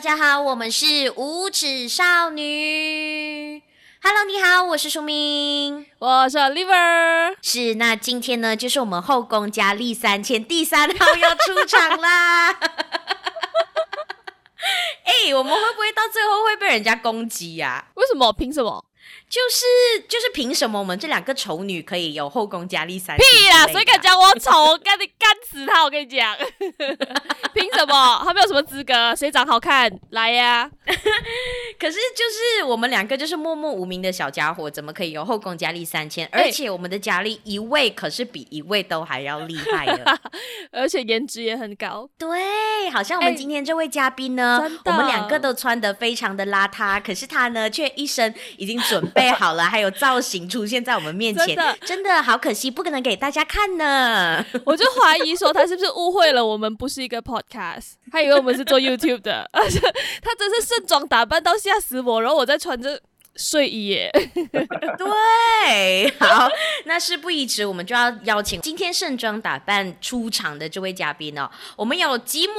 大家好，我们是五指少女。Hello，你好，我是淑明，我是 Oliver。是，那今天呢，就是我们后宫佳丽三千第三号要出场啦。哎、欸，我们会不会到最后会被人家攻击呀、啊？为什么？凭什么？就是就是凭什么我们这两个丑女可以有后宫佳丽三千？屁啦！谁敢讲我丑？我干你干死他！我跟你讲，凭什么？他没有什么资格？谁长好看？来呀！可是就是我们两个就是默默无名的小家伙，怎么可以有后宫佳丽三千？而且我们的佳丽一位可是比一位都还要厉害的，而且颜值也很高。对，好像我们今天这位嘉宾呢，我们两个都穿的非常的邋遢，可是他呢却一身已经准备。备好了，还有造型出现在我们面前，真的，真的好可惜，不可能给大家看呢。我就怀疑说他是不是误会了，我们不是一个 podcast，他以为我们是做 YouTube 的，而 且他真是盛装打扮到吓死我，然后我在穿着睡衣耶。对，好，那事不宜迟，我们就要邀请今天盛装打扮出场的这位嘉宾哦。我们有吉姆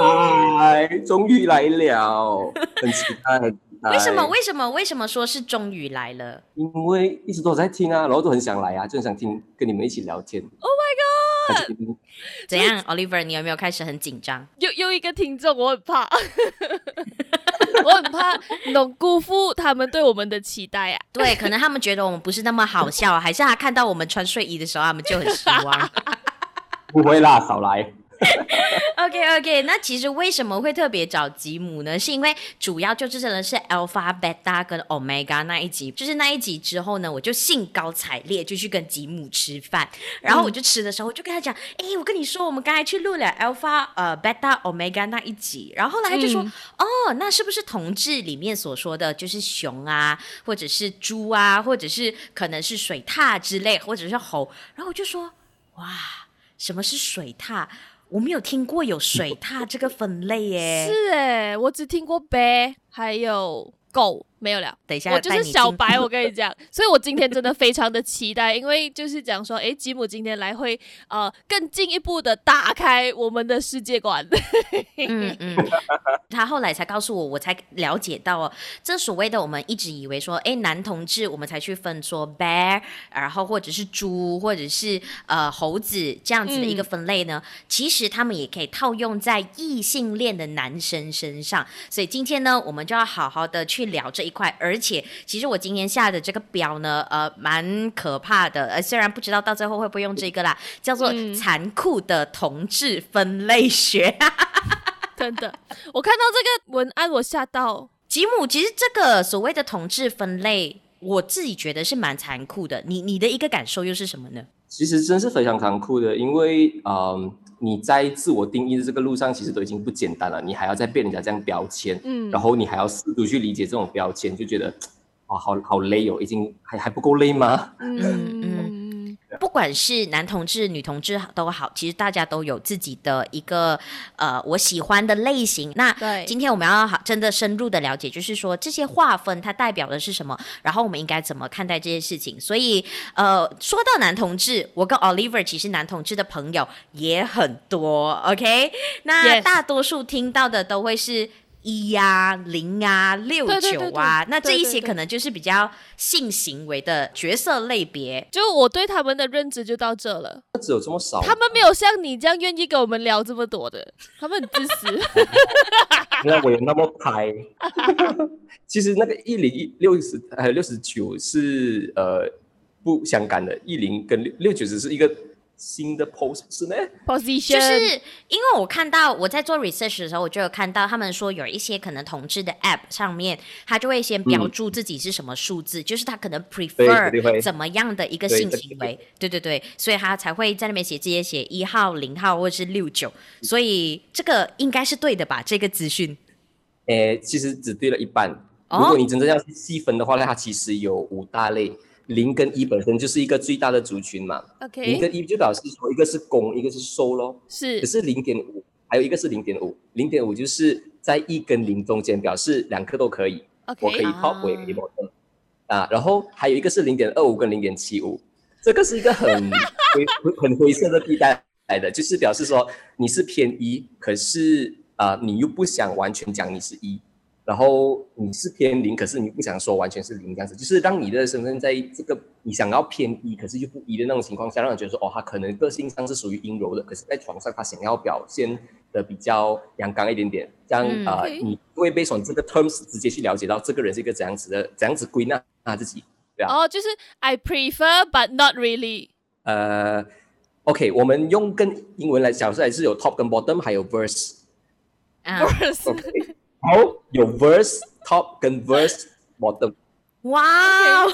，Hello，嗨，终于来了，很期待。为什么？为什么？为什么说是终于来了？因为一直都在听啊，然后都很想来啊，就很想听，跟你们一起聊天。Oh my god！怎样，Oliver？你有没有开始很紧张？又又一个听众，我很怕，我很怕能辜负他们对我们的期待啊。对，可能他们觉得我们不是那么好笑，还是他看到我们穿睡衣的时候，他们就很失望。不会啦，少来。OK OK，那其实为什么会特别找吉姆呢？是因为主要就是真的是 Alpha、Beta 跟 Omega 那一集，就是那一集之后呢，我就兴高采烈就去跟吉姆吃饭，然后我就吃的时候，我就跟他讲，哎、嗯欸，我跟你说，我们刚才去录了 Alpha、呃 Beta、Omega 那一集，然后后来他就说，嗯、哦，那是不是同志里面所说的就是熊啊，或者是猪啊，或者是可能是水獭之类，或者是猴？然后我就说，哇，什么是水獭？我没有听过有水 獭这个分类耶，是哎，我只听过白，还有狗。没有了，等一下，我就是小白，我跟你讲，所以我今天真的非常的期待，因为就是讲说，哎，吉姆今天来会呃更进一步的打开我们的世界观。嗯嗯，他后来才告诉我，我才了解到哦，这所谓的我们一直以为说，哎，男同志我们才去分说 bear，然后或者是猪，或者是呃猴子这样子的一个分类呢，嗯、其实他们也可以套用在异性恋的男生身上。所以今天呢，我们就要好好的去聊这一。块，而且其实我今天下的这个表呢，呃，蛮可怕的，呃，虽然不知道到最后会不会用这个啦，叫做残酷的同志分类学。嗯、真的，我看到这个文案，我吓到。吉姆，其实这个所谓的同志分类，我自己觉得是蛮残酷的。你你的一个感受又是什么呢？其实真是非常残酷的，因为嗯。呃你在自我定义的这个路上，其实都已经不简单了，你还要再被人家这样标签，嗯，然后你还要试图去理解这种标签，就觉得，哇，好好累哦，已经还还不够累吗？嗯嗯。不管是男同志、女同志都好，其实大家都有自己的一个呃我喜欢的类型。那今天我们要好真的深入的了解，就是说这些划分它代表的是什么，然后我们应该怎么看待这些事情。所以呃，说到男同志，我跟 Oliver 其实男同志的朋友也很多，OK？那大多数听到的都会是。一呀、啊、零啊、六九啊，那这一些可能就是比较性行为的角色类别。就我对他们的认知就到这了。只有这么少？他们没有像你这样愿意跟我们聊这么多的，他们很自私。原来我有那么拍。其实那个一零一六十还有六十九是呃不相干的，一零跟六六九只是一个。新的 pose 是呢，position。就是因为我看到我在做 research 的时候，我就有看到他们说有一些可能同志的 app 上面，他就会先标注自己是什么数字，嗯、就是他可能 prefer 怎么样的一个性行为，对对对，所以他才会在那边写这些写一号、零号或者是六九，所以这个应该是对的吧？这个资讯，诶，其实只对了一半。如果你真正要细分的话呢，它其实有五大类。零跟一本身就是一个最大的族群嘛。OK。零跟一就表示说，一个是攻，一个是收咯。是。可是零点五，还有一个是零点五。零点五就是在一跟零中间，表示两颗都可以。OK。我可以 top，，我也可以 bottom。啊，然后还有一个是零点二五跟零点七五，这个是一个很 灰很灰色的地带来的，就是表示说你是偏一，可是。啊、呃，你又不想完全讲你是一，然后你是偏零，可是你不想说完全是零这样子，就是让你的身份在这个你想要偏一，可是又不一的那种情况下，让人觉得说哦，他可能个性上是属于阴柔的，可是在床上他想要表现的比较阳刚一点点，这样啊、嗯呃，你会被从这个 terms 直接去了解到这个人是一个怎样子的，怎样子归纳他自己，对啊。哦，就是 I prefer but not really。呃，OK，我们用跟英文来讲，是还是有 top 跟 bottom，还有 verse。verse，、okay. 好，有 verse top 跟 verse bottom。哇、wow!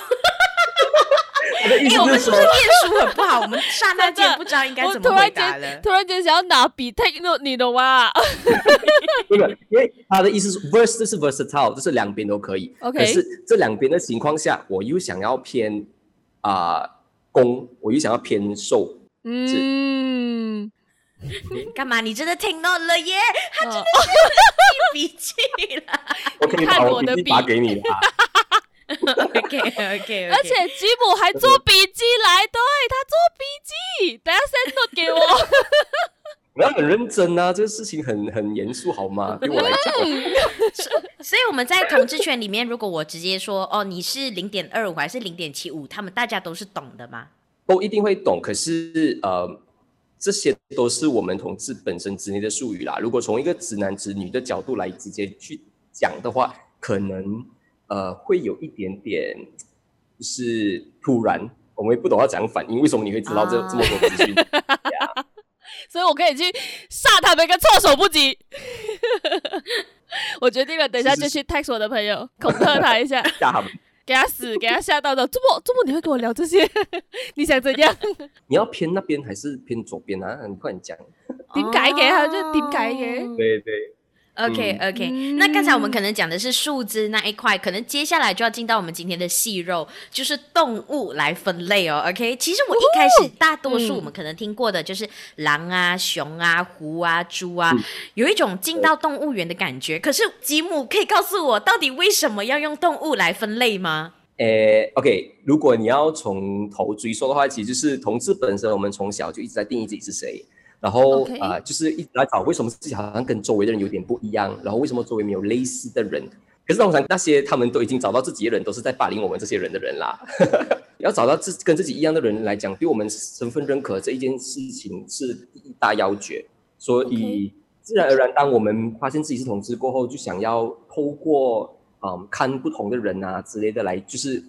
欸，我们是不是念书很不好？我们刹那间不知道应该怎么回答了。突然间想要拿笔 take note，你懂吗？因为他的意思是 verse 就是 versatile，就是两边都可以。OK，可是这两边的情况下，我又想要偏啊、呃、攻，我又想要偏受。嗯。干嘛？你真的听到了耶？他真的是记笔记了。我可以把我的笔记发给你了。OK OK OK。而且吉姆还做笔记来，对，他做笔记，等下 send 给我。我要很认真啊，这个事情很很严肃，好吗？对我来讲。所以我们在同志圈里面，如果我直接说哦，你是零点二五还是零点七五，他们大家都是懂的吗？都一定会懂，可是呃。这些都是我们同志本身之内的术语啦。如果从一个直男直女的角度来直接去讲的话，可能呃会有一点点就是突然，我们也不懂要怎样反应。为什么你会知道这、啊、这么多资讯？yeah. 所以我可以去杀他们一个措手不及。我决定了，等一下就去 text 我的朋友，恐吓他一下。吓他们。给他死，给他吓到的。这么这么你会跟我聊这些？你想怎样？你要偏那边还是偏左边啊？你快点讲。点解嘅？他就点解嘅？对对。OK OK，、嗯、那刚才我们可能讲的是树枝那一块，可能接下来就要进到我们今天的细肉，就是动物来分类哦。OK，其实我一开始大多数我们可能听过的就是狼啊、熊啊、狐啊、猪啊，有一种进到动物园的感觉。可是吉姆可以告诉我，到底为什么要用动物来分类吗？诶，OK，如果你要从头追溯的话，其实就是同志本身，我们从小就一直在定义自己是谁。然后啊、就是一直来找为什么自己好像跟周围的人有点不一样，然后为什么周围没有类似的人？可是通常那些他们都已经找到自己的人，都是在霸凌我们这些人的人啦。要找到自跟自己一样的人来讲，对我们身份认可这一件事情是第一大要诀。所以自然而然，当我们发现自己是同志过后，就想要透过嗯看不同的人啊之类的来，就是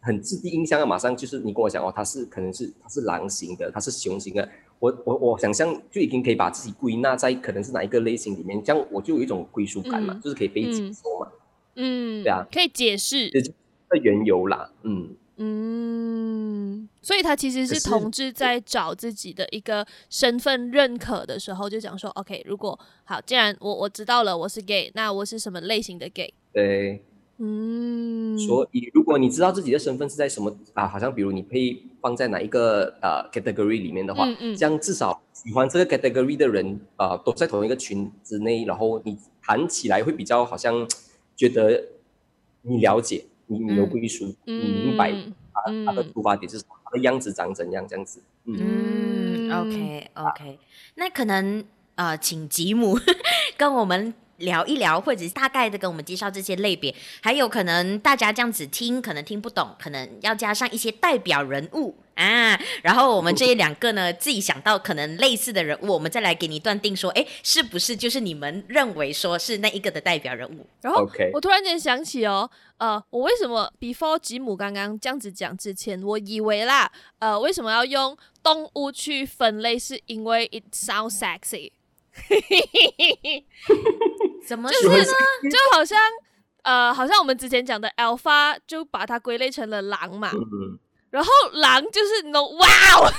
很自地印象啊，马上就是你跟我讲哦，他是可能是他是狼型的，他是熊型的。我我我想象就已经可以把自己归纳在可能是哪一个类型里面，这样我就有一种归属感嘛，嗯、就是可以被接受嘛，嗯，对啊，可以解释，这就是缘由啦，嗯嗯，所以他其实是同志在找自己的一个身份认可的时候，就讲说，OK，如果好，既然我我知道了我是 gay，那我是什么类型的 gay？对。嗯，所以如果你知道自己的身份是在什么啊，好像比如你可以放在哪一个呃 category 里面的话，嗯嗯，这样至少喜欢这个 category 的人啊、呃，都在同一个群之内，然后你谈起来会比较好像觉得你了解，你你有归属，嗯，你明白他、嗯、他的出发点是什么，他的样子长怎样这样子。嗯，嗯，OK OK，、啊、那可能呃，请吉姆 跟我们。聊一聊，或者是大概的跟我们介绍这些类别，还有可能大家这样子听，可能听不懂，可能要加上一些代表人物啊。然后我们这一两个呢，自己想到可能类似的人物，我们再来给你断定说，哎，是不是就是你们认为说是那一个的代表人物？然后我突然间想起哦，呃，我为什么 before 吉姆刚刚这样子讲之前，我以为啦，呃，为什么要用动物去分类？是因为 it sounds sexy。怎么就是呢？就好像呃，好像我们之前讲的 Alpha 就把它归类成了狼嘛，嗯、然后狼就是那种哇哦，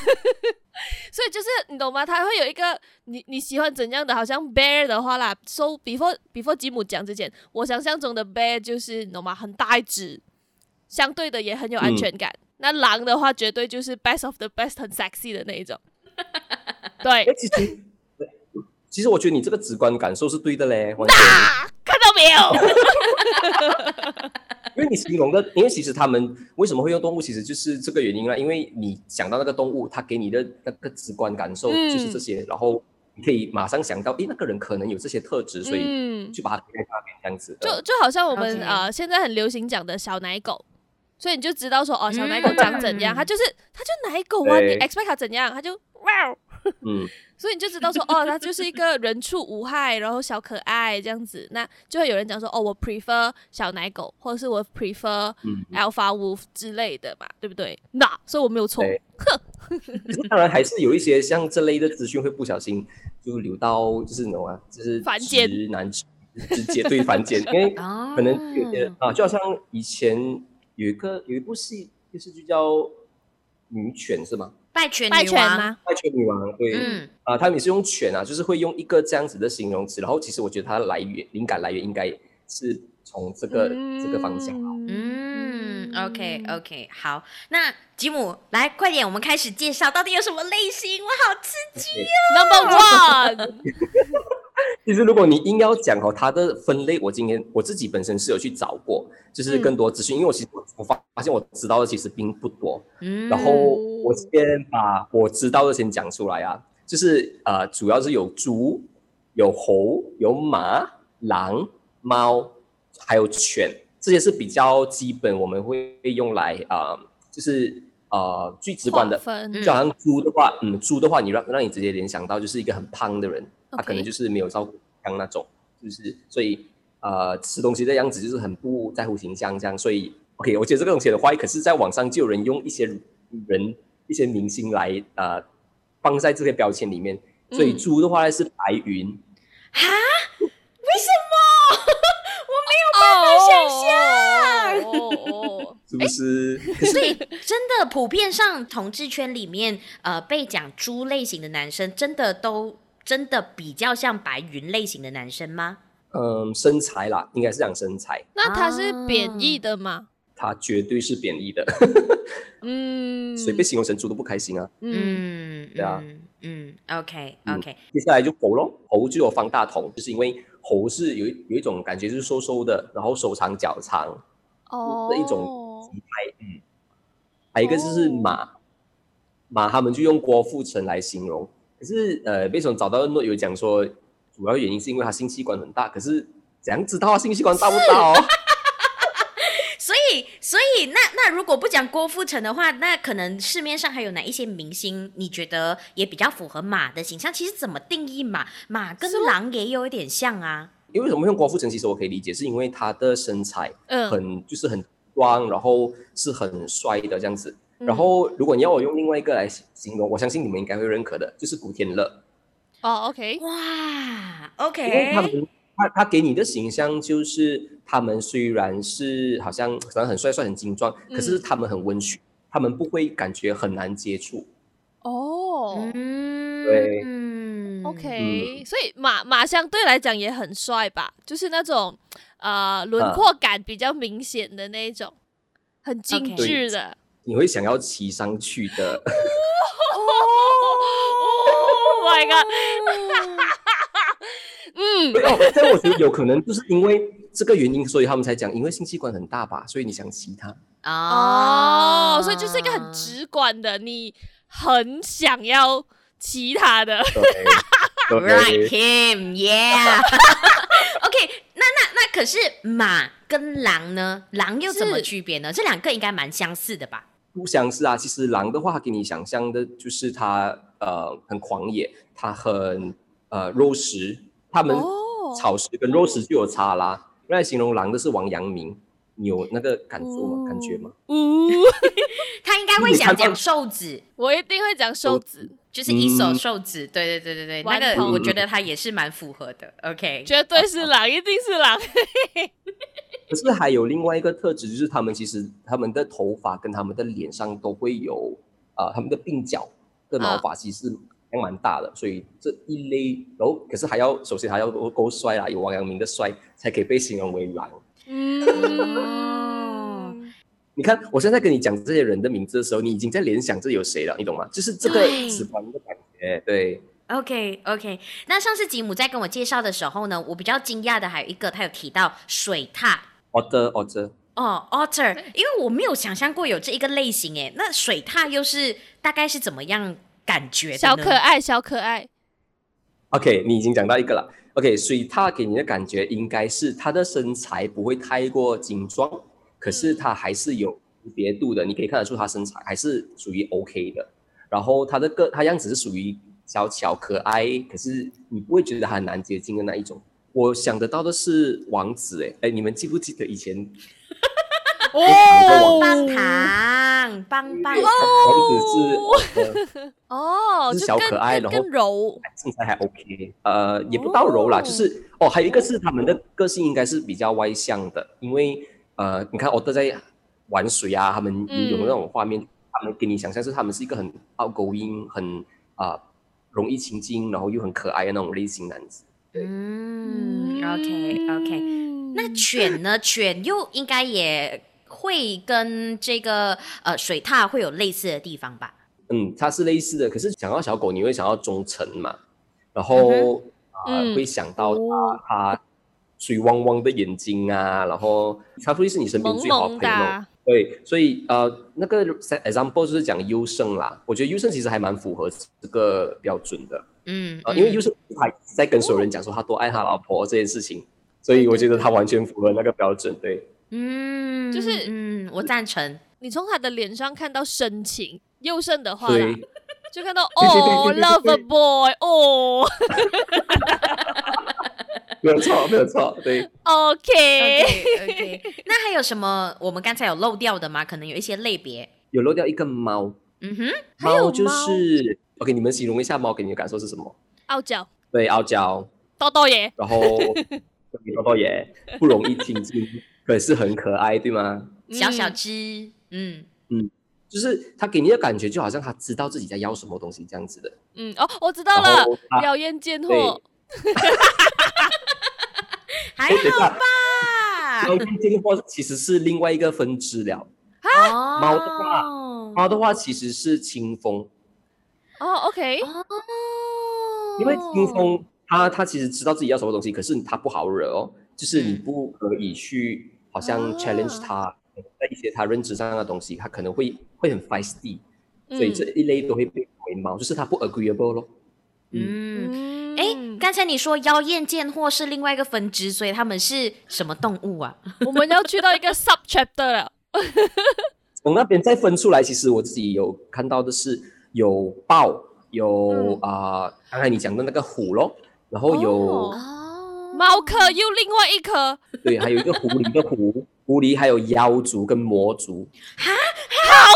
所以就是你懂吗？它会有一个你你喜欢怎样的？好像 Bear 的话啦，So before before 吉姆讲之前，我想象中的 Bear 就是你懂吗？很大一只，相对的也很有安全感。嗯、那狼的话，绝对就是 Best of the Best，很 sexy 的那一种。对。其实我觉得你这个直观感受是对的嘞，完全看到没有？因为你形容的，因为其实他们为什么会用动物，其实就是这个原因啦。因为你想到那个动物，它给你的那个直观感受就是这些，嗯、然后你可以马上想到，诶，那个人可能有这些特质，所以就把它贴在那边这样子。就就好像我们呃，现在很流行讲的小奶狗，所以你就知道说，哦，小奶狗长怎样，它就是它就奶狗啊，你 expect 它怎样，它就哇，嗯。所以你就知道说，哦，他就是一个人畜无害，然后小可爱这样子，那就会有人讲说，哦，我 prefer 小奶狗，或者是我 prefer alpha wolf 之类的嘛，对不对？那所以我没有错。哼，当然还是有一些像这类的资讯会不小心就流到，就是什么，就是凡间直男直接对凡间，因为可能有些啊，就好像以前有一个有一部戏电视剧叫《女犬》是吗？败犬女王吗？拜犬女王，对，嗯，啊，他们也是用犬啊，就是会用一个这样子的形容词，然后其实我觉得它的来源灵感来源应该是从这个、嗯、这个方向。嗯，OK OK，好，那吉姆来快点，我们开始介绍到底有什么类型，我好刺激哦。Number one。其实，如果你硬要讲哦，它的分类，我今天我自己本身是有去找过，就是更多资讯，嗯、因为我其实我发发现我知道的其实并不多。嗯，然后我先把我知道的先讲出来啊，就是呃，主要是有猪、有猴、有马、狼、猫，还有犬，这些是比较基本，我们会用来啊、呃，就是呃最直观的。就好像猪的话，嗯，猪的话，你让让你直接联想到就是一个很胖的人。他可能就是没有照顾像那种，就是所以呃吃东西的样子就是很不在乎形象这样，所以 OK，我觉得这个东西的话，可是在网上就有人用一些人一些明星来呃放在这些标签里面，所以猪的话呢是白云。啊？为什么？我没有办法想象。哦哦，是不是？所以真的普遍上同志圈里面呃被讲猪类型的男生真的都。真的比较像白云类型的男生吗？嗯，身材啦，应该是讲身材。那他是贬义的吗？他绝对是贬义的。嗯，谁被形容成猪都不开心啊。嗯，对啊。嗯，OK OK。接下来就猴咯，猴就有方大同，就是因为猴是有有一种感觉，就是瘦瘦的，然后手长脚长哦的一种体态。嗯，还有一个就是马，马他们就用郭富城来形容。可是，呃，为什么找到诺有讲说，主要原因是因为他性器官很大。可是怎样知道他性器官大不大哦？所以，所以那那如果不讲郭富城的话，那可能市面上还有哪一些明星你觉得也比较符合马的形象？其实怎么定义马？马跟狼也有一点像啊。因为什么用郭富城？其实我可以理解，是因为他的身材很、嗯、就是很壮，然后是很帅的这样子。然后，如果你要我用另外一个来形容，我相信你们应该会认可的，就是古天乐。哦，OK，哇，OK，因为他们他他给你的形象就是，他们虽然是好像好像很帅帅很精壮，可是他们很温驯，他们不会感觉很难接触。哦，嗯，对，OK，所以马马相对来讲也很帅吧？就是那种呃轮廓感比较明显的那一种，很精致的。你会想要骑上去的。Oh my god！嗯，哦，但我觉得有可能就是因为这个原因，所以他们才讲，因为性器官很大吧，所以你想骑它。哦，oh, 所以就是一个很直观的，你很想要骑它的。Right him, yeah. OK，那那那可是马跟狼呢？狼又怎么区别呢？这两个应该蛮相似的吧？不相似啊，其实狼的话，给你想象的就是它呃很狂野，它很呃肉食，它们草食跟肉食就有差啦。用来、哦、形容狼的是王阳明，你有那个感受吗？哦、感觉吗？呜，他应该会想讲瘦子，我一定会讲瘦子，就是一手瘦子。嗯、对对对对对，那个我觉得他也是蛮符合的。OK，绝对是狼，一定是狼。可是还有另外一个特质，就是他们其实他们的头发跟他们的脸上都会有啊、呃，他们的鬓角的毛发其实还蛮大的，啊、所以这一类，然后可是还要首先还要够够帅啦，有王阳明的帅才可以被形容为狼。嗯，你看我现在跟你讲这些人的名字的时候，你已经在联想这有谁了，你懂吗？就是这个直观的感觉，对。OK OK，那上次吉姆在跟我介绍的时候呢，我比较惊讶的还有一个，他有提到水獭。otter otter 哦 otter，因为我没有想象过有这一个类型诶，那水獭又是大概是怎么样感觉的？小可爱，小可爱。OK，你已经讲到一个了。OK，所以他给你的感觉应该是他的身材不会太过精壮，可是他还是有别度的，你可以看得出他身材还是属于 OK 的。然后他的个他样子是属于小巧可爱，可是你不会觉得他很难接近的那一种。我想得到的是王子，哎哎，你们记不记得以前？哦，棒糖，棒棒哦，王子是哦，是小可爱，然后柔，身材还 OK，呃，也不到柔啦，就是哦，还有一个是他们的个性应该是比较外向的，因为呃，你看我都在玩水啊，他们有那种画面，他们给你想象是他们是一个很 outgoing，很啊容易亲近，然后又很可爱的那种类型男子。嗯，OK OK，那犬呢？犬又应该也。会跟这个呃水獭会有类似的地方吧？嗯，它是类似的。可是想到小狗，你会想到忠诚嘛？然后啊、嗯呃，会想到它、哦、它水汪汪的眼睛啊，然后它会是你身边最好的朋友。萌萌对，所以呃，那个 example 就是讲优胜啦。我觉得优胜其实还蛮符合这个标准的。嗯，呃、因为优胜他在跟所有人讲说他多爱他老婆这件事情，所以我觉得他完全符合那个标准。对。嗯，就是嗯，我赞成。你从他的脸上看到深情，优胜的话就看到 哦，love a boy，哦，没有错，没有错，对。OK，OK，那还有什么我们刚才有漏掉的吗？可能有一些类别，有漏掉一个猫。嗯哼，猫就是，OK，你们形容一下猫给你的感受是什么？傲娇。对，傲娇。多多爷。然后，多多爷不容易亲近。可是很可爱，对吗？小小只，嗯嗯，就是他给你的感觉就好像他知道自己在要什么东西这样子的。嗯哦，我知道了，妖艳贱货。还好吧？妖艳贱货其实是另外一个分支了。啊，猫的话，猫的话其实是清风。哦，OK。哦，因为清风，他他其实知道自己要什么东西，可是他不好惹哦，就是你不可以去。好像 challenge 他在一些他认知上的东西，他可能会会很 feisty，所以这一类都会被为猫，就是他不 agreeable 咯。嗯，哎，刚才你说妖艳贱货是另外一个分支，所以他们是什么动物啊？我们要去到一个 sub chapter 了。从那边再分出来，其实我自己有看到的是有豹，有啊，刚才你讲的那个虎咯，然后有。猫科又另外一科，对，还有一个狐狸的狐，狐狸还有妖族跟魔族，哈，好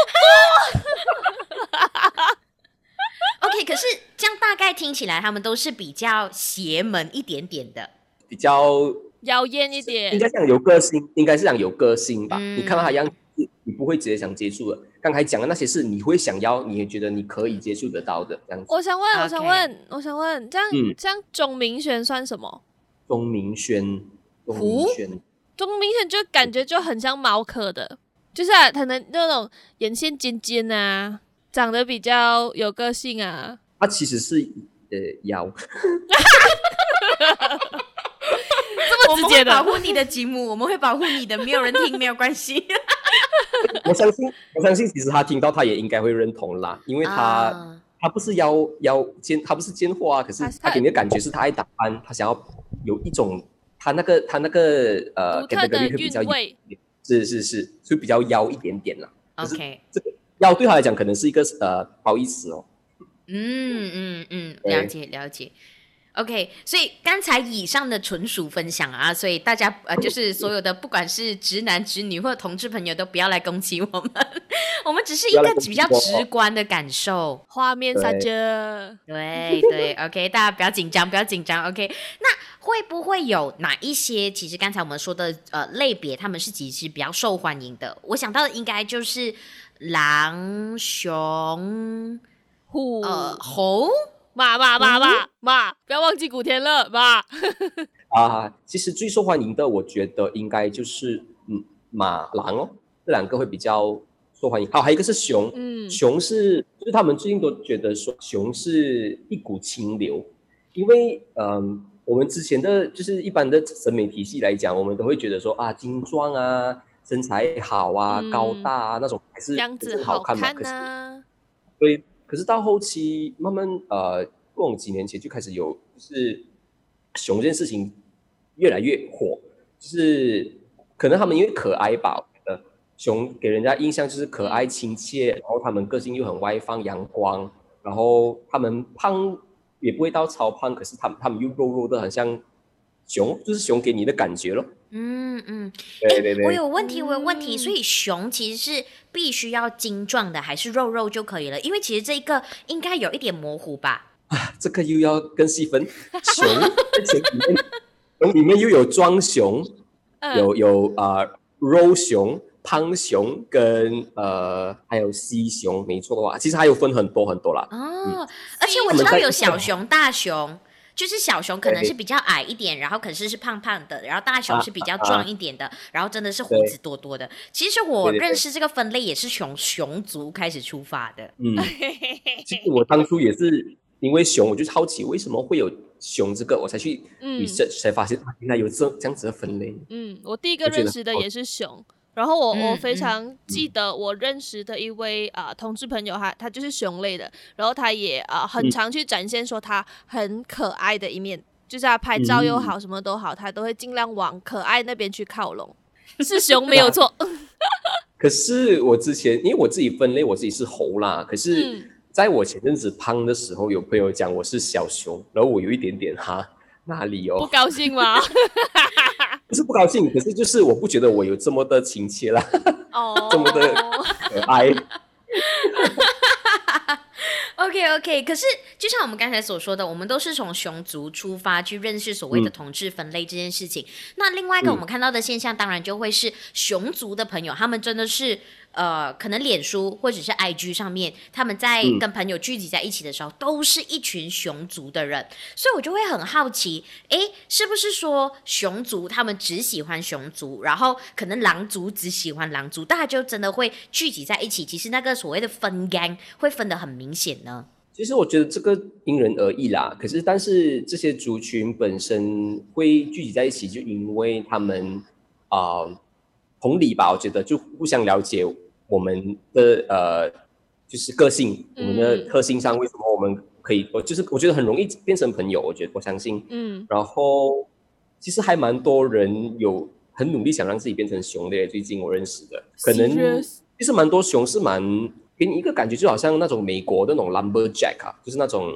多。OK，可是这样大概听起来，他们都是比较邪门一点点的，比较妖艳一点，应该像有个性，应该是讲有个性吧。嗯、你看到他样子，你不会直接想接触的。刚才讲的那些事你会想要，你也觉得你可以接触得到的这样子。我想问，我想问.我想问，这样、嗯、这样钟明轩算什么？钟明轩，钟明轩，钟明轩就感觉就很像毛科的，就是啊，可能那种眼线尖尖啊，长得比较有个性啊。他其实是呃妖，这么直接的保护你的吉姆，我们会保护你的，没有人听没有关系。我相信，我相信，其实他听到他也应该会认同啦，因为他、uh、他不是妖妖奸，他不是奸货啊，可是他给你的感觉是他爱打扮，他想要。有一种，他那个他那个呃，独特的韵味，是是是，就比较妖一点点啦。OK，这个妖对他来讲可能是一个呃，不好意思哦。嗯嗯嗯，了解了解。OK，所以刚才以上的纯属分享啊，所以大家呃，就是所有的不管是直男直女或者同志朋友都不要来攻击我们，我们只是一个比较直观的感受，画面撒娇，对对，OK，大家不要紧张，不要紧张，OK。那会不会有哪一些其实刚才我们说的呃类别，他们是其实比较受欢迎的？我想到的应该就是狼、熊、虎、呃、猴。马马马马马，不要忘记古天乐马。啊，其实最受欢迎的，我觉得应该就是嗯马狼哦，这两个会比较受欢迎。好，还有一个是熊，嗯，熊是就是他们最近都觉得说熊是一股清流，因为嗯我们之前的就是一般的审美体系来讲，我们都会觉得说啊精壮啊身材好啊、嗯、高大啊那种还是样子好看嘛，可是对。可是到后期慢慢呃，过几年前就开始有就是熊这件事情越来越火，就是可能他们因为可爱吧，呃，熊给人家印象就是可爱亲切，然后他们个性又很外放阳光，然后他们胖也不会到超胖，可是他们他们又肉肉的，很像熊，就是熊给你的感觉咯。嗯嗯，对对对，我有问题，我有问题，所以熊其实是必须要精壮的，还是肉肉就可以了？因为其实这一个应该有一点模糊吧？啊，这个又要更细分。熊在前里面，熊里面又有壮熊，有有啊、呃、肉熊、胖熊跟呃还有西熊，没错的话，其实还有分很多很多啦。哦，嗯、而且我知道有小熊、大熊。就是小熊可能是比较矮一点，然后可是是胖胖的，然后大熊是比较壮一点的，然后真的是胡子多多的。其实我认识这个分类也是从熊族开始出发的。嗯，其实我当初也是因为熊，我就好奇为什么会有熊这个，我才去 research 才发现原来有这这样子的分类。嗯，我第一个认识的也是熊。然后我我非常记得我认识的一位啊、呃、同志朋友，他他就是熊类的，然后他也啊、呃、很常去展现说他很可爱的一面，嗯、就是他拍照又好，什么都好，他都会尽量往可爱那边去靠拢，是熊没有错。可是我之前因为我自己分类我自己是猴啦，可是在我前阵子胖的时候，有朋友讲我是小熊，然后我有一点点哈哪里哦？不高兴吗？不是不高兴，可是就是我不觉得我有这么的亲切啦，哦，这么的可爱。OK OK，可是就像我们刚才所说的，我们都是从熊族出发去认识所谓的同志分类这件事情。嗯、那另外一个我们看到的现象，当然就会是熊族的朋友，他们真的是。呃，可能脸书或者是 IG 上面，他们在跟朋友聚集在一起的时候，嗯、都是一群熊族的人，所以我就会很好奇，哎，是不是说熊族他们只喜欢熊族，然后可能狼族只喜欢狼族，大家就真的会聚集在一起？其实那个所谓的分 gang 会分得很明显呢？其实我觉得这个因人而异啦。可是，但是这些族群本身会聚集在一起，就因为他们啊、呃、同理吧，我觉得就互相了解。我们的呃，就是个性，我们的特性上，为什么我们可以？我就是我觉得很容易变成朋友。我觉得我相信，嗯。然后其实还蛮多人有很努力想让自己变成熊的。最近我认识的，可能其实蛮多熊是蛮给你一个感觉，就好像那种美国的那种 lumberjack 啊，就是那种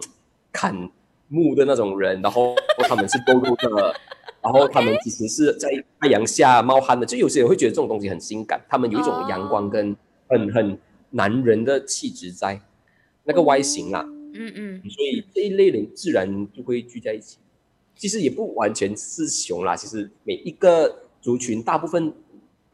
砍木的那种人，然后他们是多肉的。然后他们其实是在太阳下冒汗的，就有些人会觉得这种东西很性感，他们有一种阳光跟很很男人的气质在，那个外形啦，嗯嗯，所以这一类人自然就会聚在一起。其实也不完全是熊啦，其实每一个族群大部分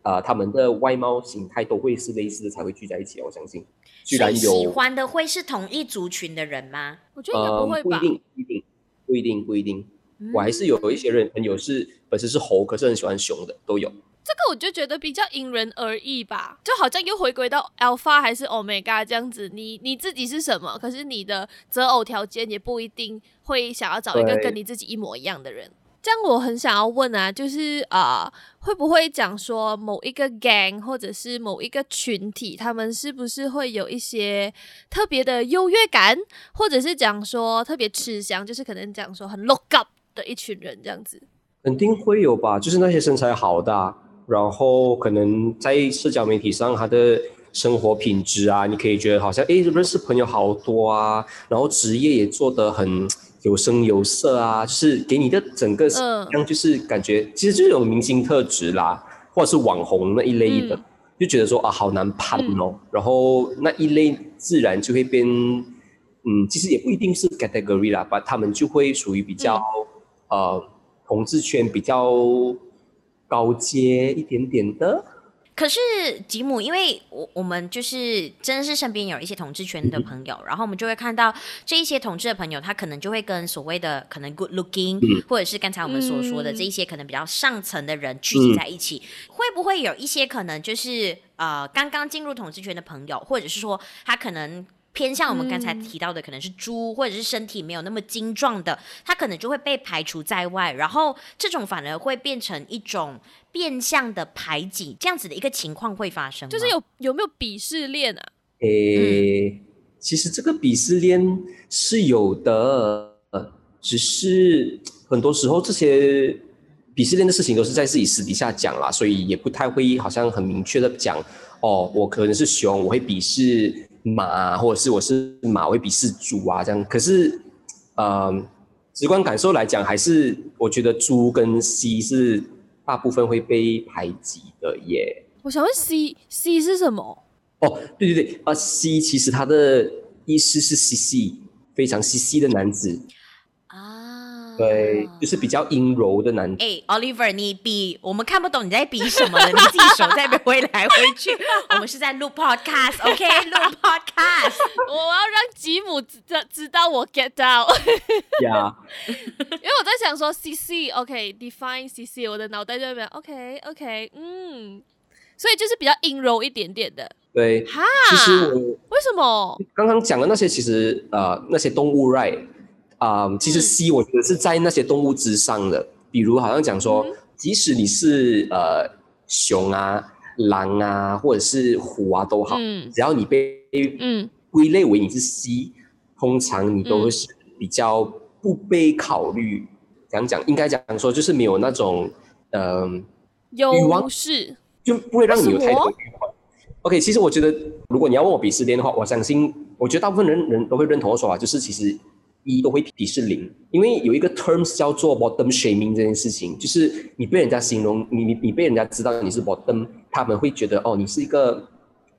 啊、呃，他们的外貌形态都会是类似的才会聚在一起。我相信，居然有喜欢的会是同一族群的人吗？我觉得应该不会吧，不一定，不一定，不一定，不一定。我还是有一些人朋友是本身是猴，可是很喜欢熊的，都有。这个我就觉得比较因人而异吧，就好像又回归到 Alpha 还是 Omega 这样子。你你自己是什么？可是你的择偶条件也不一定会想要找一个跟你自己一模一样的人。这样我很想要问啊，就是啊、呃，会不会讲说某一个 gang 或者是某一个群体，他们是不是会有一些特别的优越感，或者是讲说特别吃香，就是可能讲说很 look up。的一群人这样子，肯定会有吧。就是那些身材好的啊，然后可能在社交媒体上，他的生活品质啊，你可以觉得好像诶，认识朋友好多啊，然后职业也做得很有声有色啊，就是给你的整个样就是感觉，嗯、其实就是有明星特质啦，或者是网红那一类的，嗯、就觉得说啊，好难攀哦。嗯、然后那一类自然就会变，嗯，其实也不一定是 category 啦，把他们就会属于比较。嗯呃，同志圈比较高阶一点点的。可是吉姆，因为我我们就是真的是身边有一些同志圈的朋友，嗯、然后我们就会看到这一些同志的朋友，他可能就会跟所谓的可能 good looking，、嗯、或者是刚才我们所说的这一些可能比较上层的人聚集在一起，嗯、会不会有一些可能就是呃刚刚进入同志圈的朋友，或者是说他可能。偏向我们刚才提到的，可能是猪，或者是身体没有那么精壮的，它可能就会被排除在外，然后这种反而会变成一种变相的排挤，这样子的一个情况会发生。就是有有没有鄙视链啊？诶，其实这个鄙视链是有的，只是很多时候这些鄙视链的事情都是在自己私底下讲啦，所以也不太会好像很明确的讲哦，我可能是熊，我会鄙视马，或者是我是马，我会鄙视猪啊这样。可是，呃，直观感受来讲，还是我觉得猪跟 C 是大部分会被排挤的耶。我想问 C，C 是什么？哦，对对对，啊，C 其实它的意思是嘻嘻，非常嘻嘻的男子。对，就是比较阴柔的男子。哎，Oliver，你比我们看不懂你在比什么了，你自己手在挥来挥去。我们是在录 podcast，OK？录 podcast。我要让吉姆知知道我 get 到。呀。因为我在想说，CC，OK，define CC，我的脑袋就在那边，OK，OK，嗯，所以就是比较阴柔一点点的。对。哈。其实我为什么？刚刚讲的那些，其实呃，那些动物，right？啊、um，其实 C 我觉得是在那些动物之上的，嗯、比如好像讲说，嗯、即使你是呃熊啊、狼啊，或者是虎啊都好，嗯、只要你被嗯归类为你是 C，嗯、通常你都会是比较不被考虑。讲、嗯、讲应该讲说，就是没有那种呃欲望，是就不会让你有太多欲望。OK，其实我觉得，如果你要问我鄙视链的话，我相信，我觉得大部分人人都会认同的说法，就是其实。一都会提示零，因为有一个 terms 叫做 bottom shaming 这件事情，就是你被人家形容，你你你被人家知道你是 bottom，他们会觉得哦，你是一个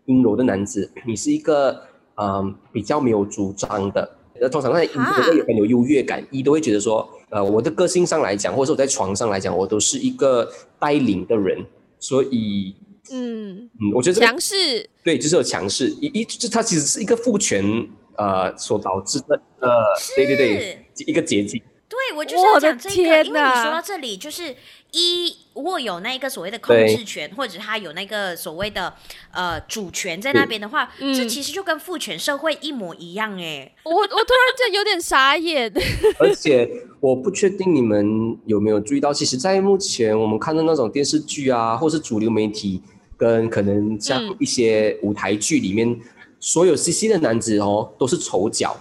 阴柔的男子，你是一个嗯、呃、比较没有主张的，那通常在一都会有很有优越感，一都会觉得说，呃我的个性上来讲，或者我在床上来讲，我都是一个带领的人，所以嗯嗯，我觉得、这个、强势，对，就是有强势，一一就它其实是一个父权。呃，所导致的呃，对对对，一个捷径。对，我就是要讲这个，因为你说到这里，就是一握有那一个所谓的控制权，或者他有那个所谓的呃主权在那边的话，这其实就跟父权社会一模一样哎。我我突然间有点傻眼。而且我不确定你们有没有注意到，其实，在目前我们看到那种电视剧啊，或是主流媒体，跟可能像一些舞台剧里面。嗯所有 CC 的男子哦，都是丑角，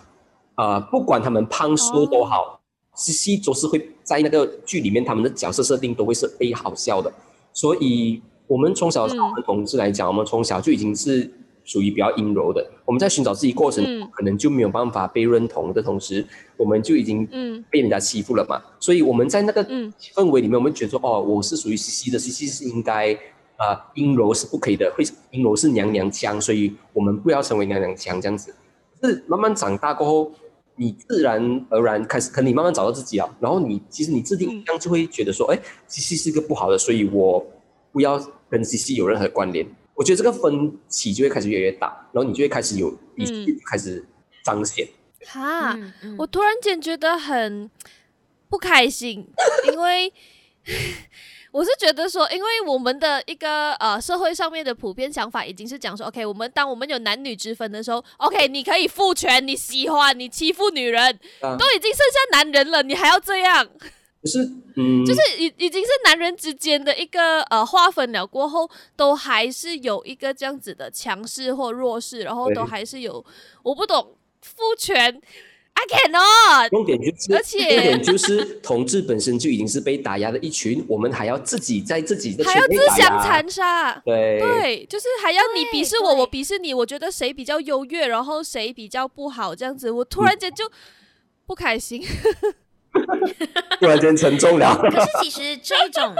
啊、呃，不管他们胖瘦都好，CC 都是会在那个剧里面，他们的角色设定都会是被好笑的。所以，我们从小，我们同志来讲，我们从小就已经是属于比较阴柔的。我们在寻找自己过程，可能就没有办法被认同的同时，我们就已经被人家欺负了嘛。所以我们在那个氛围里面，我们觉得说，哦，我是属于 CC 的，CC 是应该。啊，阴柔是不可以的，会阴柔是娘娘腔，所以我们不要成为娘娘腔这样子。是慢慢长大过后，你自然而然开始，可能你慢慢找到自己啊。然后你其实你制定印象就会觉得说，哎西西是个不好的，所以我不要跟西西有任何关联。我觉得这个分歧就会开始越来越大，然后你就会开始有，你开始彰显。哈，我突然间觉得很不开心，因为。我是觉得说，因为我们的一个呃社会上面的普遍想法已经是讲说，OK，我们当我们有男女之分的时候，OK，你可以父权，你喜欢你欺负女人，啊、都已经剩下男人了，你还要这样？不是，嗯，就是已已经是男人之间的一个呃划分了过后，都还是有一个这样子的强势或弱势，然后都还是有，我不懂父权。I cannot。重点就是，而且重点就是，同志本身就已经是被打压的一群，我们还要自己在自己的还要自相残杀。对对，就是还要你鄙视我，我鄙视你，我觉得谁比较优越，然后谁比较不好，这样子，我突然间就不开心。嗯 突然间沉重了。可是其实这 种、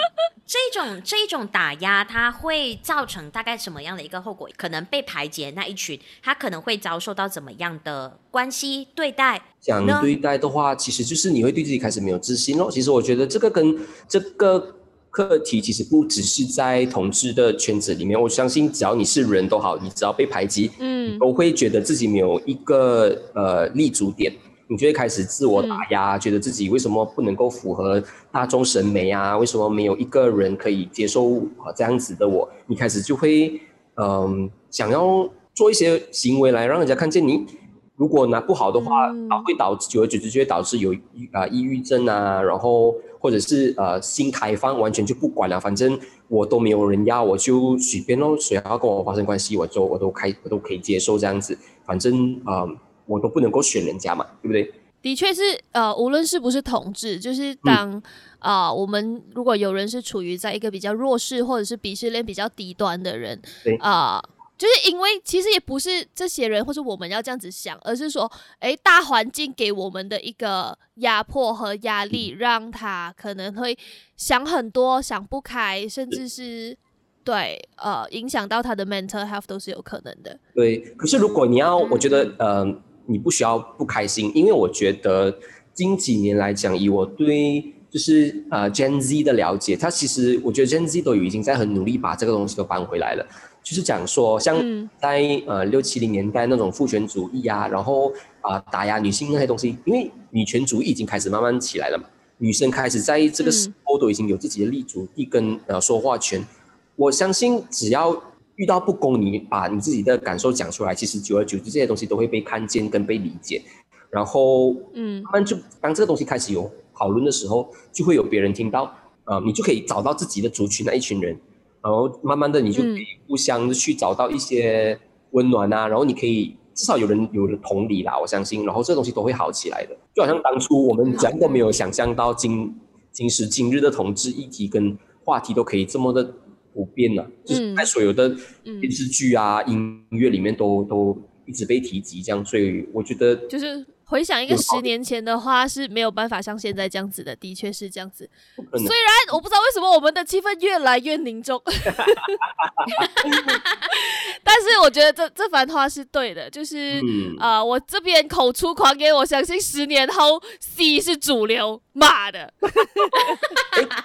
这种、这种打压，它会造成大概什么样的一个后果？可能被排解那一群，他可能会遭受到怎么样的关系对待？讲对待的话，其实就是你会对自己开始没有自信咯。其实我觉得这个跟这个课题其实不只是在同志的圈子里面，我相信只要你是人都好，你只要被排挤，嗯，都会觉得自己没有一个呃立足点。你就会开始自我打压，嗯、觉得自己为什么不能够符合大众审美啊？为什么没有一个人可以接受啊这样子的我？你开始就会嗯、呃、想要做一些行为来让人家看见你。如果拿不好的话，嗯、会导致久而久之就会导致有啊抑郁症啊，然后或者是呃新开放完全就不管了，反正我都没有人要，我就随便咯，谁要跟我发生关系，我就我都开我都可以接受这样子，反正啊。呃我都不能够选人家嘛，对不对？的确是，呃，无论是不是统治，就是当啊、嗯呃，我们如果有人是处于在一个比较弱势或者是鄙视链比较低端的人，啊、呃，就是因为其实也不是这些人或者我们要这样子想，而是说，诶，大环境给我们的一个压迫和压力，让他可能会想很多，想不开，甚至是对，呃，影响到他的 mental health 都是有可能的。对，可是如果你要，我觉得，嗯。呃你不需要不开心，因为我觉得近几年来讲，以我对就是呃 Gen Z 的了解，他其实我觉得 Gen Z 都已经在很努力把这个东西都搬回来了。就是讲说，像在呃六七零年代那种父权主义啊，然后啊、呃、打压女性那些东西，因为女权主义已经开始慢慢起来了嘛，女生开始在这个时候都已经有自己的立足地跟呃说话权。我相信只要遇到不公，你把你自己的感受讲出来，其实久而久之，这些东西都会被看见跟被理解。然后，嗯，慢慢就当这个东西开始有讨论的时候，就会有别人听到，啊、呃，你就可以找到自己的族群那一群人，然后慢慢的你就可以互相去找到一些温暖啊，然后你可以至少有人有人同理啦，我相信，然后这东西都会好起来的。就好像当初我们真的没有想象到今今时今日的同志议题跟话题都可以这么的。不变了，就是在所有的电视剧啊、嗯、音乐里面都都一直被提及，这样，所以我觉得就是回想一个十年前的话是没有办法像现在这样子的，的确是这样子。虽然我不知道为什么我们的气氛越来越凝重，但是我觉得这这番话是对的，就是啊、嗯。呃，我这边口出狂言，我相信十年后 C 是主流，妈的，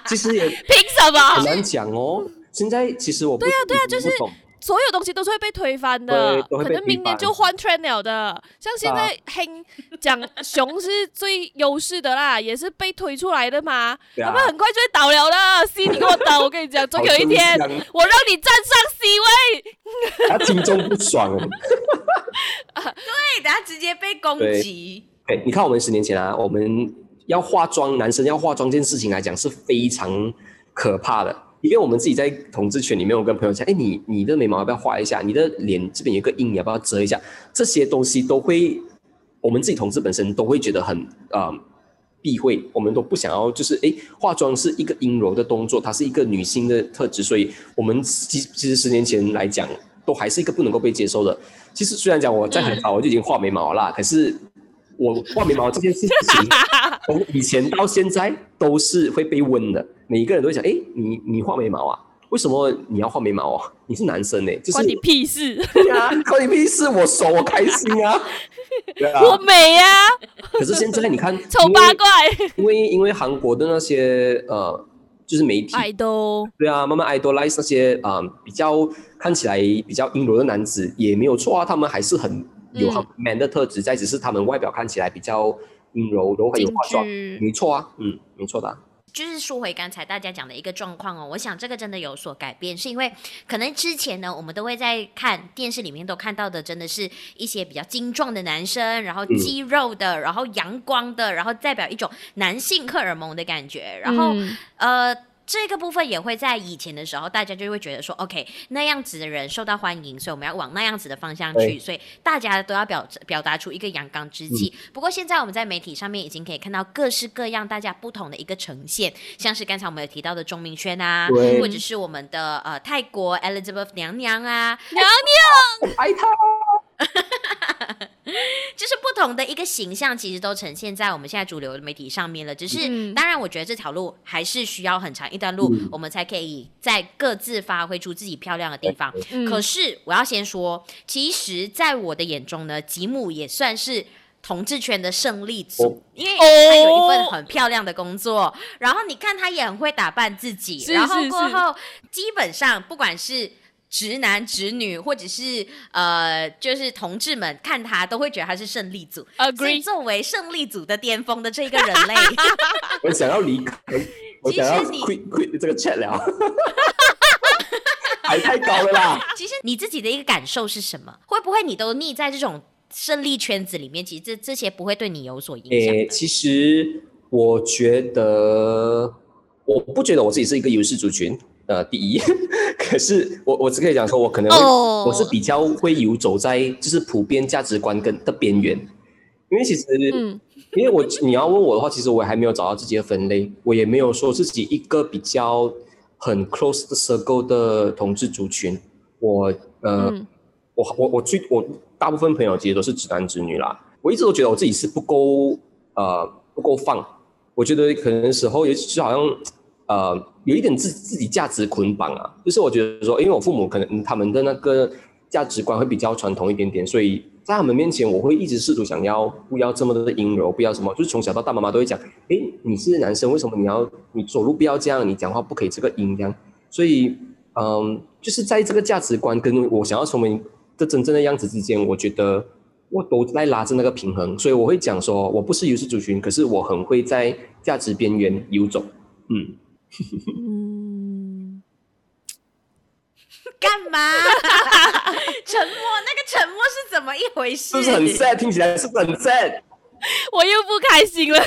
其实也 凭什么？很难讲哦。现在其实我不对啊对啊，就是所有东西都是会被推翻的，可能明年就换 trend 了的。像现在黑讲熊是最优势的啦，也是被推出来的嘛，他们、啊、很快就会倒了的。C，你给我倒，我跟你讲，总有一天我让你站上 C 位。他听众不爽了。对，等下直接被攻击。哎，你看我们十年前啊，我们要化妆，男生要化妆这件事情来讲是非常可怕的。因为我们自己在同志圈里面，我跟朋友讲，哎，你你的眉毛要不要画一下？你的脸这边有个印，你要不要遮一下？这些东西都会，我们自己同志本身都会觉得很啊、呃、避讳，我们都不想要，就是哎，化妆是一个阴柔的动作，它是一个女性的特质，所以我们其其实十年前来讲，都还是一个不能够被接受的。其实虽然讲我在很早我就已经画眉毛了，可是我画眉毛这件事情，从以前到现在都是会被问的。每一个人都会想，哎，你你画眉毛啊？为什么你要画眉毛啊？你是男生呢？就是关你屁事！对啊，关你屁事！我爽，我开心啊！对啊，我美呀、啊！可是现在你看，丑八怪，因为因为，韩国的那些呃，就是媒体对啊，慢慢 idolize 那些啊、呃，比较看起来比较阴柔的男子也没有错啊，他们还是很有很 man 的特质在，只是他们外表看起来比较阴柔，然后很有化妆，没错啊，嗯，没错的、啊。就是说回刚才大家讲的一个状况哦，我想这个真的有所改变，是因为可能之前呢，我们都会在看电视里面都看到的，真的是一些比较精壮的男生，然后肌肉的，然后阳光的，然后代表一种男性荷尔蒙的感觉，然后、嗯、呃。这个部分也会在以前的时候，大家就会觉得说，OK，那样子的人受到欢迎，所以我们要往那样子的方向去，所以大家都要表表达出一个阳刚之气。嗯。不过现在我们在媒体上面已经可以看到各式各样大家不同的一个呈现，像是刚才我们有提到的钟明轩啊，或者是我们的呃泰国 Elizabeth 娘娘啊，娘娘，爱她。就是不同的一个形象，其实都呈现在我们现在主流的媒体上面了。只是，嗯、当然，我觉得这条路还是需要很长一段路，嗯，我们才可以在各自发挥出自己漂亮的地方。嗯、可是，我要先说，其实，在我的眼中呢，吉姆也算是同志圈的胜利组，哦，因为他有一份很漂亮的工作，然后你看他也很会打扮自己，然后过后基本上不管是。直男直女，或者是呃，就是同志们看他都会觉得他是胜利组。Agree. 所以作为胜利组的巅峰的这个人类，我想要离开，我想要 quit quit 这个 chat 了，还太高了啦。其实你自己的一个感受是什么？会不会你都腻在这种胜利圈子里面？其实这这些不会对你有所影响。欸，其实我觉得，我不觉得我自己是一个优势族群。呃，第一，可是我我只可以讲说，我可能会，oh. 我是比较会游走在就是普遍价值观跟的边缘，因为其实，嗯，因因为我你要问我的话，其实我还没有找到自己的分类，我也没有说自己一个比较很 close 的 circle 的同志族群。我呃，嗯、我我我最我大部分朋友其实都是直男直女啦。我一直都觉得我自己是不够呃不够放，我觉得可能时候也就好像呃有一点自自己价值捆绑啊，就是我觉得说，因为我父母可能他们的那个价值观会比较传统一点点，所以。在他们面前，我会一直试图想要不要这么多的阴柔，不要什么，就是从小到大，妈妈都会讲，诶，你是男生，为什么你要你走路不要这样，你讲话不可以这个音量。所以，嗯，就是在这个价值观跟我想要成为的真正的样子之间，我觉得我都在拉着那个平衡。所以我会讲说，我不是优势族群，可是我很会在价值边缘游走。嗯。嗯。干嘛？沉默，那个沉默是怎么一回事？是不是很 sad？听起来是不是很 sad？我又不开心了。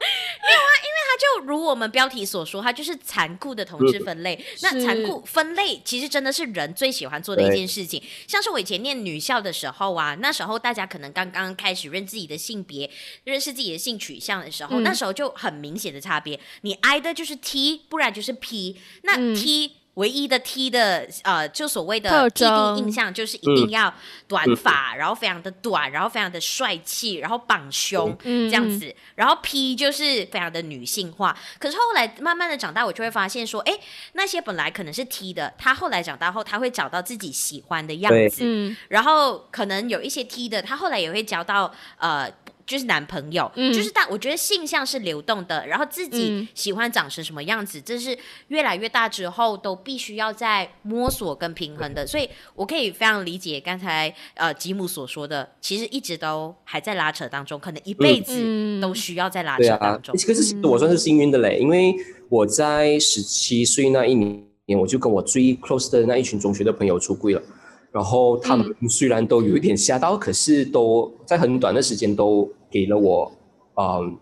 没有啊，因为它就如我们标题所说，它就是残酷的同志分类。那残酷分类其实真的是人最喜欢做的一件事情。像是我以前念女校的时候啊，那时候大家可能刚刚开始认自己的性别，认识自己的性取向的时候，嗯、那时候就很明显的差别。你挨的就是 T，不然就是 P。那 T、嗯。唯一的 T 的呃，就所谓的既定印象就是一定要短发，嗯、然后非常的短，然后非常的帅气，然后绑胸、嗯、这样子，然后 P 就是非常的女性化。可是后来慢慢的长大，我就会发现说，哎，那些本来可能是 T 的，他后来长大后，他会找到自己喜欢的样子，嗯、然后可能有一些 T 的，他后来也会交到呃。就是男朋友，嗯、就是大，我觉得性向是流动的，然后自己喜欢长成什么样子，这、嗯、是越来越大之后都必须要在摸索跟平衡的，所以我可以非常理解刚才呃吉姆所说的，其实一直都还在拉扯当中，可能一辈子都需要在拉扯当中。可是、嗯啊、我算是幸运的嘞，因为我在十七岁那一年，我就跟我最 close 的那一群中学的朋友出柜了。然后他们虽然都有一点吓到，嗯、可是都在很短的时间都给了我，嗯，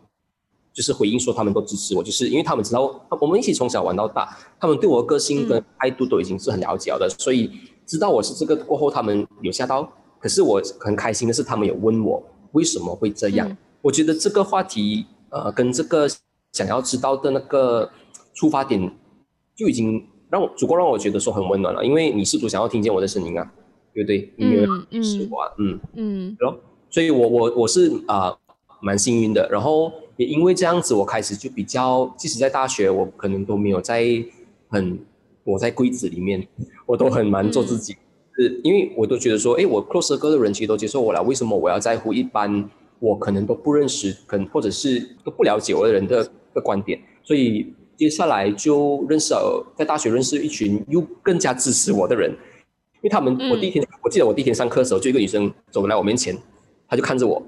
就是回应说他们都支持我，就是因为他们知道我们一起从小玩到大，他们对我的个性跟态度都已经是很了解了的，嗯、所以知道我是这个过后，他们有吓到，可是我很开心的是，他们有问我为什么会这样。嗯、我觉得这个话题，呃，跟这个想要知道的那个出发点就已经。让我足够让我觉得说很温暖了，因为你试图想要听见我的声音啊，对不对？音乐是我，嗯。嗯，然后，所以我我我是啊、呃、蛮幸运的，然后也因为这样子，我开始就比较，即使在大学，我可能都没有在很我在柜子里面，我都很蛮做自己，嗯、是因为我都觉得说，哎，我 close 哥的人其实都接受我了，为什么我要在乎一般我可能都不认识，可能或者是都不了解我的人的的观点，所以。接下来就认识了，在大学认识一群又更加支持我的人，因为他们，我第一天，嗯、我记得我第一天上课的时候，就一个女生走来我面前，她就看着我，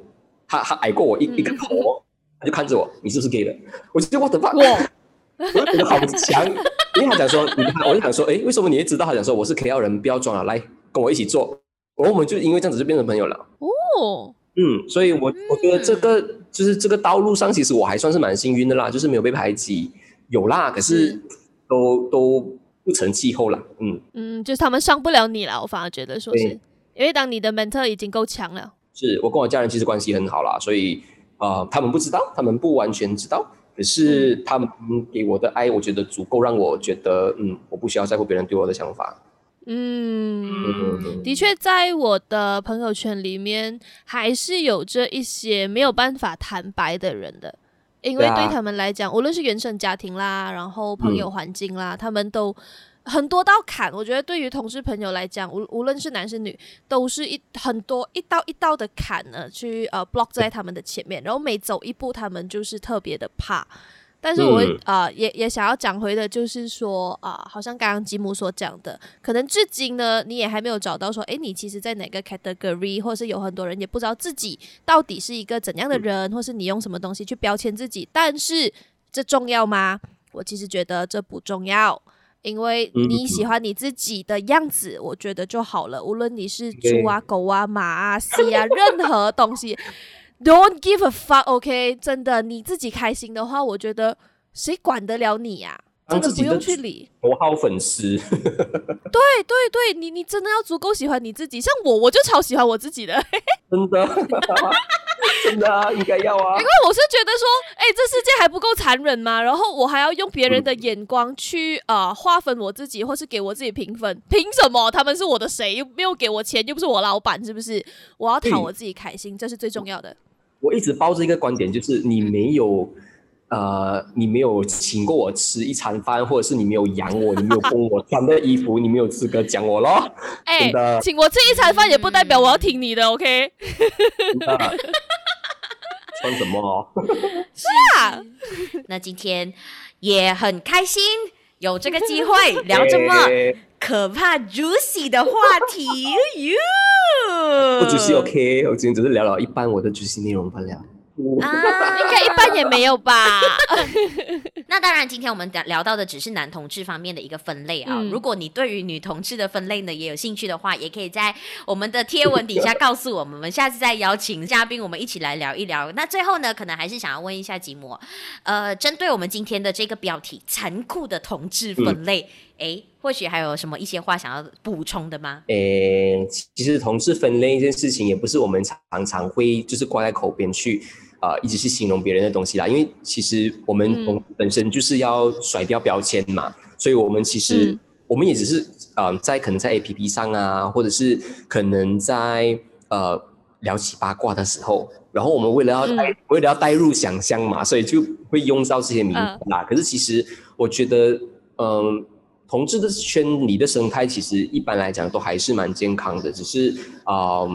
她她矮过我一、嗯、一个头，她就看着我，你是不是 gay 的？我就觉得我的妈，哇我就觉得好强，因为她讲说，你看，我就想说，哎，为什么你会知道？她讲说我是 KL 人，不要装了，来跟我一起做，然后我们就因为这样子就变成朋友了。哦，嗯，所以我我觉得这个就是这个道路上，其实我还算是蛮幸运的啦，就是没有被排挤。有啦，可是都是。都不成气候了，嗯。嗯，就是他们伤不了你了，我反而觉得说是，因为当你的 mentor 已经够强了，是我跟我家人其实关系很好啦，所以啊、呃，他们不知道，他们不完全知道，可是他们给我的爱，我觉得足够让我觉得，嗯，我不需要在乎别人对我的想法，嗯，的确，在我的朋友圈里面，还是有着一些没有办法坦白的人的。因为对他们来讲，啊、无论是原生家庭啦，然后朋友环境啦，嗯、他们都很多道坎。我觉得对于同事朋友来讲，无无论是男是女，都是一很多一道一道的坎呢，去呃 block 在他们的前面，然后每走一步，他们就是特别的怕。但是我啊、嗯呃，也也想要讲回的，就是说啊、呃，好像刚刚吉姆所讲的，可能至今呢，你也还没有找到说，诶，你其实在哪个 category，或是有很多人也不知道自己到底是一个怎样的人，或是你用什么东西去标签自己。但是这重要吗？我其实觉得这不重要，因为你喜欢你自己的样子，我觉得就好了。无论你是猪啊、狗啊、马啊、鸡啊，任何东西。Don't give a fuck, OK？真的，你自己开心的话，我觉得谁管得了你呀、啊？真的不用去理。头号粉丝。对对对，你你真的要足够喜欢你自己。像我，我就超喜欢我自己的。真的。真的啊，应该要啊。因为我是觉得说，哎、欸，这世界还不够残忍吗？然后我还要用别人的眼光去呃划分我自己，或是给我自己评分？凭什么？他们是我的谁？又没有给我钱，又不是我老板，是不是？我要讨我自己开心，这是最重要的。我一直抱着一个观点，就是你没有。呃，你没有请过我吃一餐饭，或者是你没有养我，你没有供我穿的衣服，你没有资格讲我咯。哎、欸，请我吃一餐饭也不代表我要听你的、嗯、，OK？穿什么？是啊，那今天也很开心，有这个机会聊这么 可怕 juicy 的话题。哟，不 juicy OK，我今天只是聊了一般我的 juicy 内容罢了。啊，应该一般也没有吧。那当然，今天我们聊聊到的只是男同志方面的一个分类啊。嗯、如果你对于女同志的分类呢也有兴趣的话，也可以在我们的贴文底下告诉我们，我们下次再邀请嘉宾，我们一起来聊一聊。那最后呢，可能还是想要问一下吉姆，呃，针对我们今天的这个标题“残酷的同志分类”，哎、嗯，或许还有什么一些话想要补充的吗？诶，其实同事分类这件事情也不是我们常常会就是挂在口边去。啊、呃，一直去形容别人的东西啦，因为其实我们本身就是要甩掉标签嘛，嗯、所以我们其实、嗯、我们也只是呃，在可能在 APP 上啊，或者是可能在呃聊起八卦的时候，然后我们为了要为了要带入想象嘛，所以就会用到这些名字啦。嗯、可是其实我觉得，嗯、呃，同志的圈里的生态其实一般来讲都还是蛮健康的，只是啊。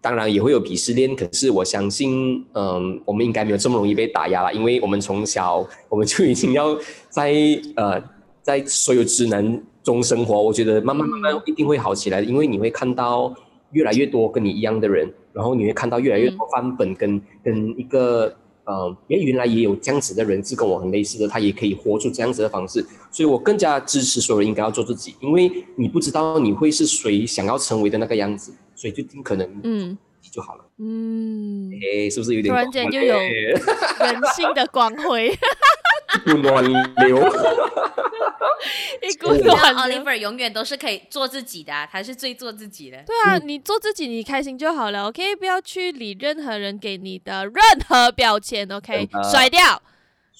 当然也会有鄙视链，可是我相信，嗯，我们应该没有这么容易被打压了，因为我们从小 我们就已经要在呃在所有直男中生活，我觉得慢慢慢慢一定会好起来，因为你会看到越来越多跟你一样的人，然后你会看到越来越多范本跟、跟一个呃，因为原来也有这样子的人是跟我很类似的，他也可以活出这样子的方式，所以我更加支持所有人应该要做自己，因为你不知道你会是谁想要成为的那个样子。所以就尽可能嗯。就好了。嗯，哎，是不是有点突然间就有 人性的光辉，一股暖流，一股暖。Oliver 永远都是可以做自己的，他是最做自己的。对啊，你做自己，你开心就好了。OK，不要去理任何人给你的任何标签。OK，甩掉，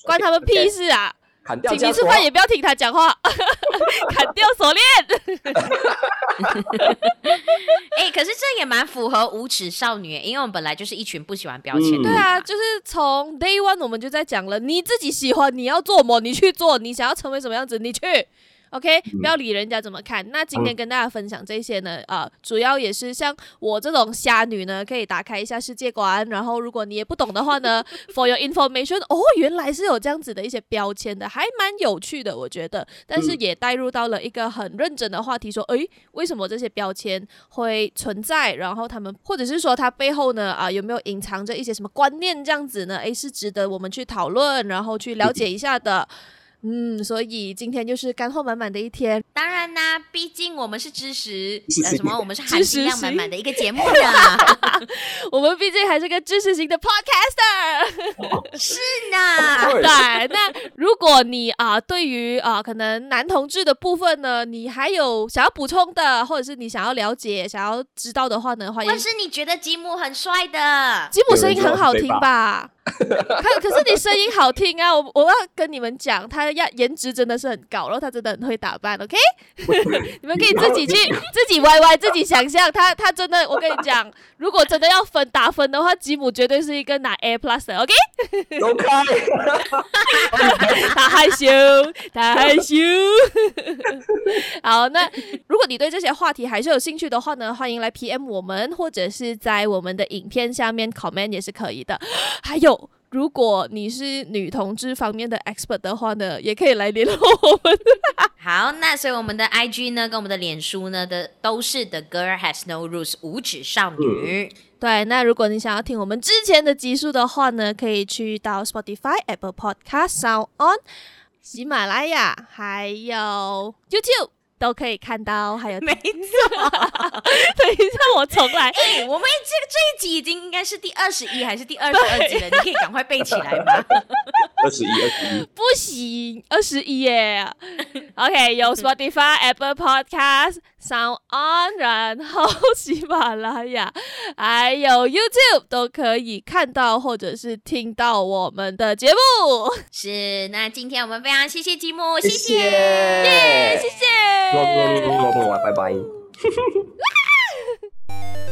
关他们屁事啊！请你吃饭也不要听他讲话，砍掉锁链。哎、欸，可是这也蛮符合无耻少女，因为我们本来就是一群不喜欢标签的。嗯、对啊，就是从 day one 我们就在讲了，你自己喜欢你要做么，你去做，你想要成为什么样子，你去。OK，不要理人家怎么看。那今天跟大家分享这些呢，啊、呃，主要也是像我这种虾女呢，可以打开一下世界观。然后，如果你也不懂的话呢，For your information，哦，原来是有这样子的一些标签的，还蛮有趣的，我觉得。但是也带入到了一个很认真的话题，说，诶，为什么这些标签会存在？然后他们，或者是说它背后呢，啊，有没有隐藏着一些什么观念？这样子呢？诶，是值得我们去讨论，然后去了解一下的。嗯，所以今天就是干货满满的一天。当然啦，毕竟我们是知识，呃，什么？我们是含金量满满的一个节目呀。我们毕竟还是个知识型的 podcaster。哦、是呢。对，那如果你啊，对于啊，可能男同志的部分呢，你还有想要补充的，或者是你想要了解、想要知道的话呢，欢迎。或是你觉得吉姆很帅的，吉姆声音很好听吧？可可是你声音好听啊！我我要跟你们讲，他要颜值真的是很高，然后他真的很会打扮，OK？你们可以自己去自己歪歪，自己想象他他真的，我跟你讲，如果真的要分打分的话，吉姆绝对是一个拿 A plus 的，OK？他害羞，他害羞。好，那如果你对这些话题还是有兴趣的话呢，欢迎来 PM 我们，或者是在我们的影片下面 comment 也是可以的。还有。如果你是女同志方面的 expert 的话呢，也可以来联络我们。好，那所以我们的 IG 呢，跟我们的脸书呢的都是 The Girl Has No Rules 无耻少女。嗯、对，那如果你想要听我们之前的集数的话呢，可以去到 Spotify、Apple Podcast、Sound On、喜马拉雅，还有 YouTube。都可以看到，还有没错。等一下，我重来。哎、欸，我们这这一集已经应该是第二十一还是第二十二集了？你可以赶快背起来吗？二十一，二十一。不行，二十一耶。OK，有 Spotify、Apple Podcast、Sound On，然后 喜马拉雅，还有 YouTube 都可以看到或者是听到我们的节目。是，那今天我们非常谢谢吉姆，谢谢，谢谢，谢谢，拜拜。